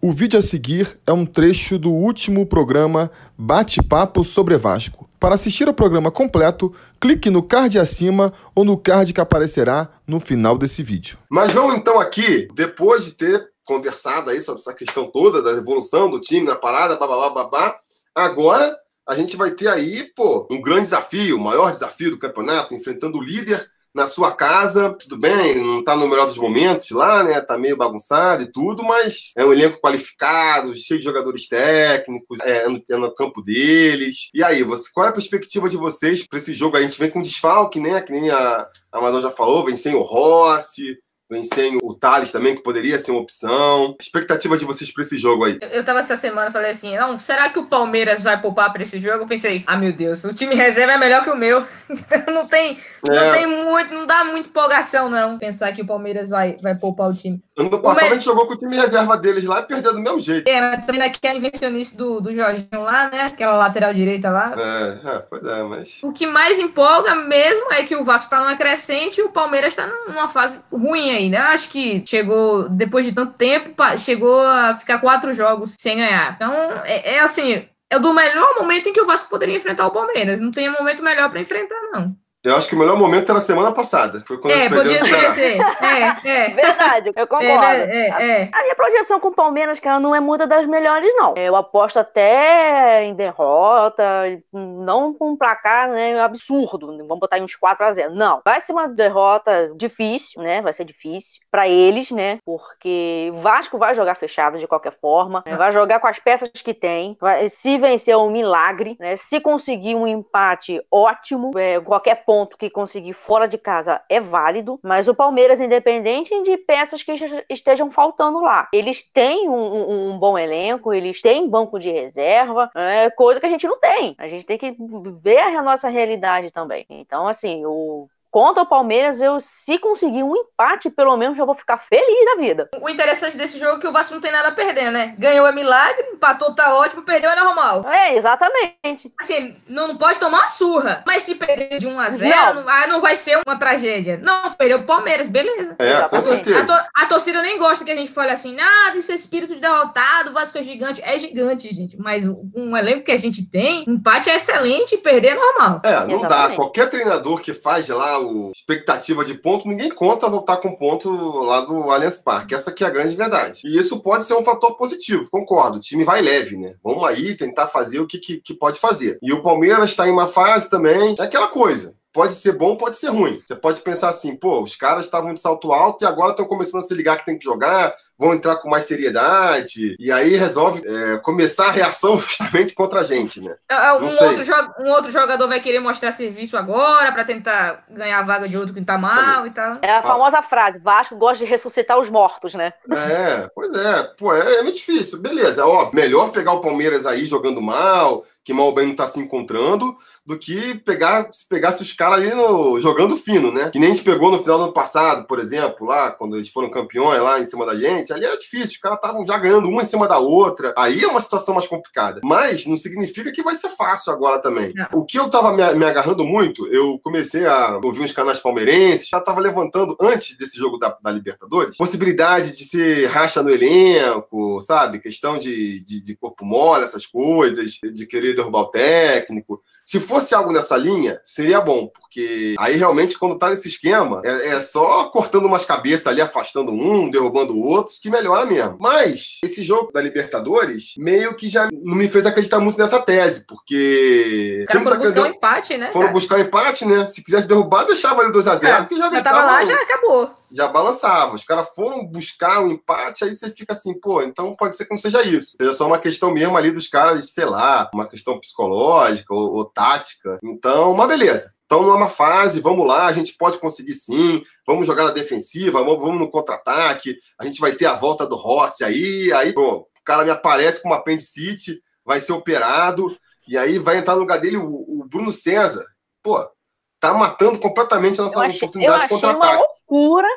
O vídeo a seguir é um trecho do último programa Bate-Papo sobre Vasco. Para assistir ao programa completo, clique no card acima ou no card que aparecerá no final desse vídeo. Mas vamos então aqui, depois de ter conversado aí sobre essa questão toda da evolução do time na parada, babá, babá, agora a gente vai ter aí, pô, um grande desafio, o maior desafio do campeonato, enfrentando o líder na sua casa, tudo bem, não tá no melhor dos momentos lá, né? Tá meio bagunçado e tudo, mas é um elenco qualificado, cheio de jogadores técnicos, é, no, é no campo deles. E aí, você, qual é a perspectiva de vocês para esse jogo? A gente vem com desfalque, né? Que nem a, a já falou, vem sem o Rossi, Vencem o Thales também, que poderia ser uma opção. Expectativa de vocês para esse jogo aí? Eu tava essa semana falei assim: não, será que o Palmeiras vai poupar para esse jogo? Eu pensei, ah, meu Deus, o time reserva é melhor que o meu. não tem, é. não tem muito, não dá muita empolgação, não, pensar que o Palmeiras vai, vai poupar o time. Ano passado a gente jogou com o time reserva deles lá e perdeu do mesmo jeito. É, mas também naquela invencionista do, do Jorginho lá, né? Aquela lateral direita lá. É, é, pois é, mas. O que mais empolga mesmo é que o Vasco tá numa crescente e o Palmeiras tá numa fase ruim aí, né? Acho que chegou, depois de tanto tempo, chegou a ficar quatro jogos sem ganhar. Então, é, é assim, é do melhor momento em que o Vasco poderia enfrentar o Palmeiras. Não tem momento melhor para enfrentar, não. Eu acho que o melhor momento era a semana passada. Foi quando é, podia, podia ser. É, é. Verdade, eu concordo. É, é, é. A minha projeção com o Palmeiras, cara, não é muita das melhores, não. Eu aposto até em derrota, não com um placar né, absurdo. Vamos botar em uns 4 a 0 Não. Vai ser uma derrota difícil, né? Vai ser difícil para eles, né? Porque o Vasco vai jogar fechado de qualquer forma. Né? Vai jogar com as peças que tem. Vai, se vencer é um milagre, né? Se conseguir um empate, ótimo. É, qualquer ponto que conseguir fora de casa é válido, mas o Palmeiras, independente de peças que estejam faltando lá, eles têm um, um bom elenco, eles têm banco de reserva, é coisa que a gente não tem. A gente tem que ver a nossa realidade também. Então, assim, o Contra o Palmeiras, eu se conseguir um empate, pelo menos já vou ficar feliz da vida. O interessante desse jogo é que o Vasco não tem nada a perder, né? Ganhou é milagre, empatou tá ótimo, perdeu é normal. É, exatamente. Assim, não, não pode tomar uma surra. Mas se perder de 1 a 0 não. Não, ah, não vai ser uma tragédia. Não, perdeu o Palmeiras, beleza. É, com certeza. A, to, a, torcida nem gosta que a gente fale assim, ah, isso é espírito de derrotado, o Vasco é gigante. É gigante, gente. Mas um elenco que a gente tem, empate é excelente, perder é normal. É, não Exatamente. dá. Qualquer treinador que faz lá o expectativa de ponto, ninguém conta voltar com ponto lá do Allianz Parque. Essa aqui é a grande verdade. E isso pode ser um fator positivo, concordo. O time vai leve, né? Vamos aí tentar fazer o que, que, que pode fazer. E o Palmeiras está em uma fase também, é aquela coisa pode ser bom, pode ser ruim. Você pode pensar assim, pô, os caras estavam de salto alto e agora estão começando a se ligar que tem que jogar, vão entrar com mais seriedade, e aí resolve é, começar a reação justamente contra a gente, né? É, é, um outro, um outro jogador vai querer mostrar serviço agora para tentar ganhar a vaga de outro que tá mal e tal. É a famosa frase, Vasco gosta de ressuscitar os mortos, né? É, pois é. Pô, é, é muito difícil. Beleza, ó, melhor pegar o Palmeiras aí jogando mal, que mal bem não tá se encontrando, do que pegar se pegasse os caras ali no, jogando fino, né? Que nem a gente pegou no final do ano passado, por exemplo, lá, quando eles foram campeões lá em cima da gente, ali era difícil, os caras estavam já ganhando uma em cima da outra. Aí é uma situação mais complicada. Mas não significa que vai ser fácil agora também. Não. O que eu tava me, me, agarrando muito, eu comecei a ouvir uns canais palmeirenses, já tava levantando, antes desse jogo da, da Libertadores, possibilidade de ser racha no elenco, sabe? Questão de, de, de corpo mole, essas coisas, de querer derrubar o técnico. Se fosse algo nessa linha, seria bom, porque aí realmente, quando tá nesse esquema, é, é, só cortando umas cabeças ali, afastando um, derrubando outros, que melhora mesmo. Mas esse jogo da Libertadores meio que já não me fez acreditar muito nessa tese, porque. Cara, foram buscar um empate, né? Foram buscar um empate, né? Se quisesse derrubar, deixava ali 2x0, é, porque já, já tava lá, já acabou já balançava. Os caras foram buscar um empate, aí você fica assim, pô, então pode ser que não seja isso. Seja só uma questão mesmo ali dos caras, sei lá, uma questão psicológica ou, ou tática. Então, uma beleza. Então, numa fase, vamos lá, a gente pode conseguir sim, vamos jogar na defensiva, vamos, vamos no contra-ataque, a gente vai ter a volta do Rossi aí, aí, pô, o cara me aparece com uma apendicite, vai ser operado, e aí vai entrar no lugar dele o, o Bruno César. Pô, tá matando completamente a nossa achei, oportunidade de contra-ataque loucura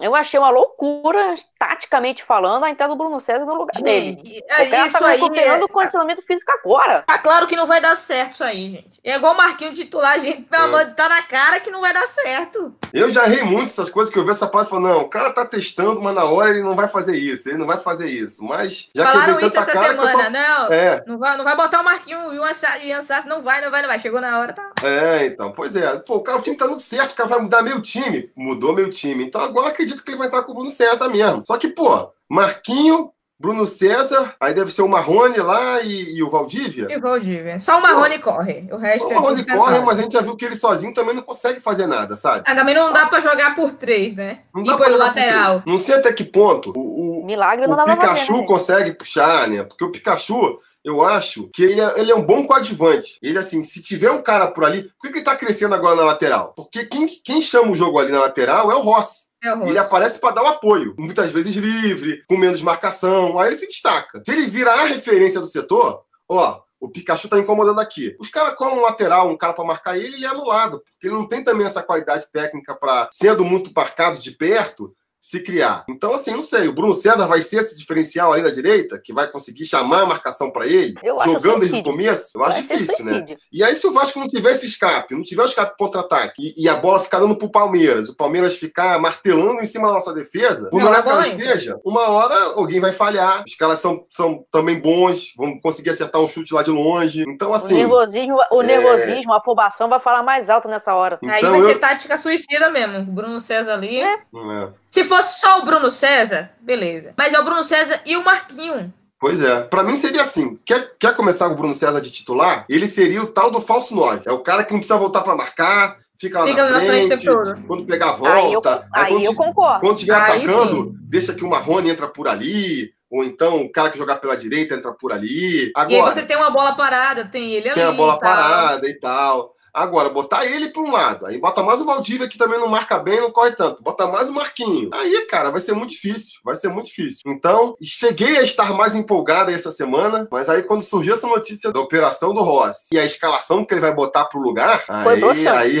Eu achei uma loucura, taticamente falando, a entrada do Bruno César no lugar dele. Gente, O cara isso tá aí recuperando é, o condicionamento físico agora. tá claro que não vai dar certo isso aí, gente. É igual o Marquinhos titular, gente, pelo É. amor de tá na cara que não vai dar certo. Eu já errei muito essas coisas que eu vi essa parte e falo, não, o cara tá testando, mas na hora ele não vai fazer isso, ele não vai fazer isso. Mas já Falaram quebrei isso tanta essa cara que eu semana, posso... não. É, Não vai, não vai botar o Marquinhos e o Ansa- e o Ansas não vai, não vai, não vai. Chegou na hora, tá. é, então, pois é. Pô, o cara, o time tá dando certo, o cara vai mudar meu time. Mudou meu time. Então agora eu acredito que ele vai estar com o Bruno César mesmo. Só que, pô, Marquinho, Bruno César, aí deve ser o Marrone lá e, e o Valdívia. E o Valdívia. Só o Marrone corre. O resto O é Marrone corre, mas a gente já viu que ele sozinho também não consegue fazer nada, sabe? Ah, também não dá pra jogar por três, né? Não e dá pra pelo lateral. Não sei até que ponto o, o, Milagre não o pra fazer, Pikachu né? consegue puxar, né? Porque o Pikachu, eu acho que ele é, ele é um bom coadjuvante. Ele, assim, se tiver um cara por ali. Por que que ele tá crescendo agora na lateral? Porque quem, quem chama o jogo ali na lateral é o Rossi. É. Ele aparece para dar o apoio, muitas vezes livre, com menos marcação. Aí ele se destaca. Se ele vira a referência do setor, ó, o Pikachu tá incomodando aqui. Os caras colam um lateral, um cara para marcar ele, ele é anulado, porque ele não tem também essa qualidade técnica para, sendo muito marcado de perto, se criar. Então, assim, não sei. O Bruno César vai ser esse diferencial ali na direita, que vai conseguir chamar a marcação para ele, Eu acho jogando desde o começo? Eu acho Vai ser difícil, né? E aí, se o Vasco não tiver esse escape, não tiver o escape contra-ataque, e, e a bola ficar dando pro Palmeiras, o Palmeiras ficar martelando em cima da nossa defesa, por Não, que ela esteja, uma hora alguém vai falhar. Os caras são, são também bons, vão conseguir acertar um chute lá de longe. Então, O assim. nervosismo, o é- nervosismo, a afobação vai falar mais alto nessa hora. Aí Então vai eu. ser tática suicida mesmo. O Bruno César ali. É. É. Se fosse só o Bruno César, beleza. Mas é o Bruno César e o Marquinho. Pois é. Pra mim seria assim. Quer, quer começar com o Bruno César de titular? Ele seria o tal do falso 9. É o cara que não precisa voltar pra marcar, fica lá Fica na na frente frente, quando pegar a Aí eu, volta. aí quando eu concordo. Quando estiver Aí atacando, deixa que o Marrone entra por ali, ou então o cara que jogar pela direita entra por ali. E aí Agora, você tem uma bola parada, tem ele ali. tem a bola e tal. parada e tal. Agora, botar ele para um lado, aí bota mais o Valdívia que também não marca bem, não corre tanto. Bota mais o Marquinho. Aí, cara, vai ser muito difícil. Vai ser muito difícil. Então, cheguei a estar mais empolgado essa semana, mas aí quando surgiu essa notícia da operação do Rossi e a escalação que ele vai botar pro lugar, Foi aí, aí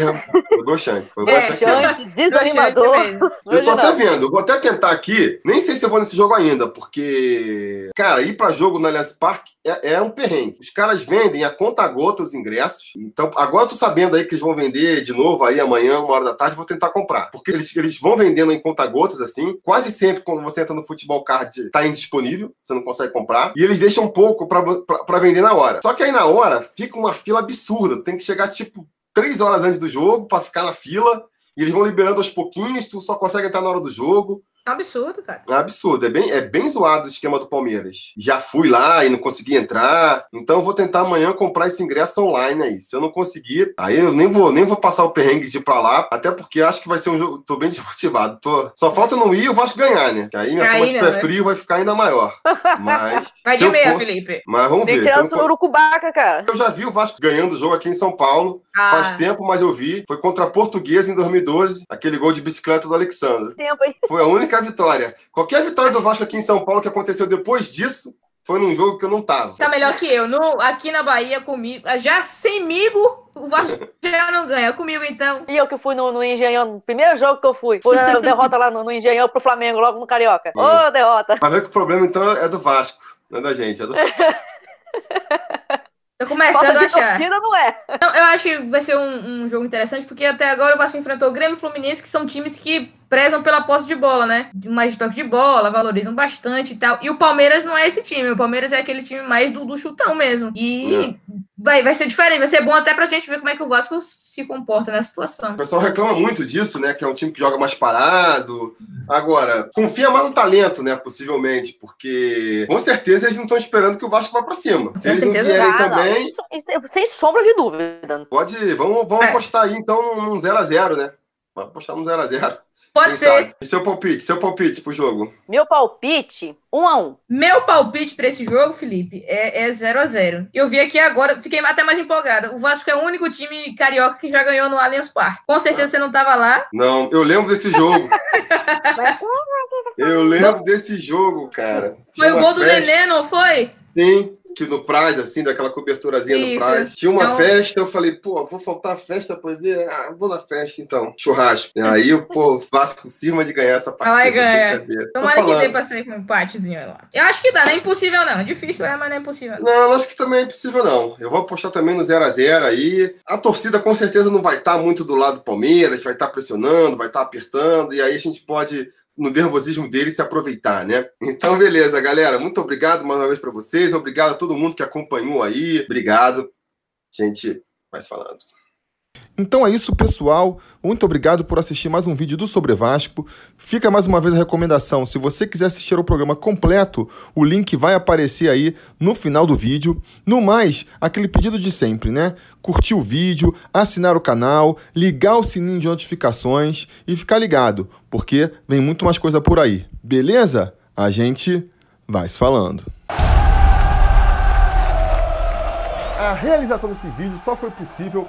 foi broxante. Foi É, broxante. desanimador. Eu tô até não. vendo, eu vou até tentar aqui. Nem sei se eu vou nesse jogo ainda, porque, cara, ir pra jogo no Allianz Parque é, é um perrengue. Os caras vendem a conta gota os ingressos. Então, agora eu tô sabendo aí que eles vão vender de novo aí amanhã, uma hora da tarde, vou tentar comprar. Porque eles, eles vão vendendo em conta gotas, assim. Quase sempre, quando você entra no futebol card, tá indisponível, você não consegue comprar. E eles deixam um pouco pra, pra, pra vender na hora. Só que aí na hora fica uma fila absurda. Tem que chegar, tipo, três horas antes do jogo pra ficar na fila. E eles vão liberando aos pouquinhos, tu só consegue entrar na hora do jogo. É um absurdo, cara. É um absurdo, é bem, é bem zoado o esquema do Palmeiras. Já fui lá e não consegui entrar, então eu vou tentar amanhã comprar esse ingresso online aí. Se eu não conseguir, aí eu nem vou, nem vou passar o perrengue de ir pra lá, até porque acho que vai ser um jogo. Tô bem desmotivado. Tô, só falta não ir e o Vasco ganhar, né? Que aí minha Aí fama de não, pé né? frio vai ficar ainda maior. Mas. Vai de eu meia, for- Felipe. Mas vamos Tem ver. que se eu tirar o não for- surucubaca, cara. Eu já vi o Vasco ganhando o jogo aqui em São Paulo. Ah, Faz tempo, mas eu vi. Foi contra a Portuguesa em 2012, aquele gol de bicicleta do Alexandre. Tempo aí. Foi a única vitória. Qualquer vitória do Vasco aqui em São Paulo que aconteceu depois disso foi num jogo que eu não tava. Tá melhor que eu. No, aqui na Bahia, comigo. Já semigo, o Vasco já não ganha. Comigo, então. E eu que fui no, no Engenhão, no primeiro jogo que eu fui. Fui na derrota lá no, no Engenhão pro Flamengo, logo no Carioca. Ô, derrota. Mas vê que o problema então é do Vasco, não é da gente. É do... Tô Falta começando a achar. torcida não é. Não, eu acho que vai ser um, um jogo interessante, porque até agora o Vasco enfrentou o Grêmio e o Fluminense, que são times que prezam pela posse de bola, né? Mais de toque de bola, valorizam bastante e tal. E o Palmeiras não é esse time. O Palmeiras é aquele time mais do, do chutão mesmo. E vai, vai ser diferente, vai ser bom até pra gente ver como é que o Vasco se comporta nessa situação. O pessoal reclama muito disso, né? Que é um time que joga mais parado. Agora, confia mais no talento, né? Possivelmente, porque com certeza eles não estão esperando que o Vasco vá pra cima. Se Com eles não certeza vierem Ah, não, também, isso- isso é sem sombra de dúvida. pode. Vamos, vamos É. apostar aí então num 0x0, né? Vamos apostar num 0x0. Pode ser. E seu palpite, seu palpite pro jogo. Meu palpite, um a um. Meu palpite pra esse jogo, Felipe, é 0 a 0 Eu vi aqui agora, fiquei até mais empolgada. O Vasco é o único time carioca que já ganhou no Allianz Parque. Com certeza você não tava lá. Não, eu lembro desse jogo. Eu lembro desse jogo, cara. Foi Tinha o gol do festa. Nenê, não foi? Sim, que no Praz, assim, daquela coberturazinha Isso. no Praz. Tinha uma então... festa, eu falei, pô, vou faltar a festa pra ver. Ah, vou na festa então. Churrasco. E aí, pô, o Vasco cima de ganhar essa partida. Vai ganhar. Tomara que dê pra sair com um empatezinho lá. Eu acho que dá, não é impossível não. Difícil é, mas não é impossível. Não, não acho que também é impossível não. Eu vou apostar também no 0x0 aí. A torcida com certeza não vai estar tá muito do lado do Palmeiras, vai estar tá pressionando, vai estar tá apertando, e aí a gente pode no nervosismo dele se aproveitar, né? Então, beleza, galera. Muito obrigado mais uma vez para vocês. Obrigado a todo mundo que acompanhou aí. Obrigado. Gente, mais falando. Então é isso, pessoal. Muito obrigado por assistir mais um vídeo do Sobre Vasco. Fica mais uma vez a recomendação: se você quiser assistir o programa completo, o link vai aparecer aí no final do vídeo. No mais, aquele pedido de sempre, né? Curtir o vídeo, assinar o canal, ligar o sininho de notificações e ficar ligado, porque vem muito mais coisa por aí. Beleza? A gente vai se falando. A realização desse vídeo só foi possível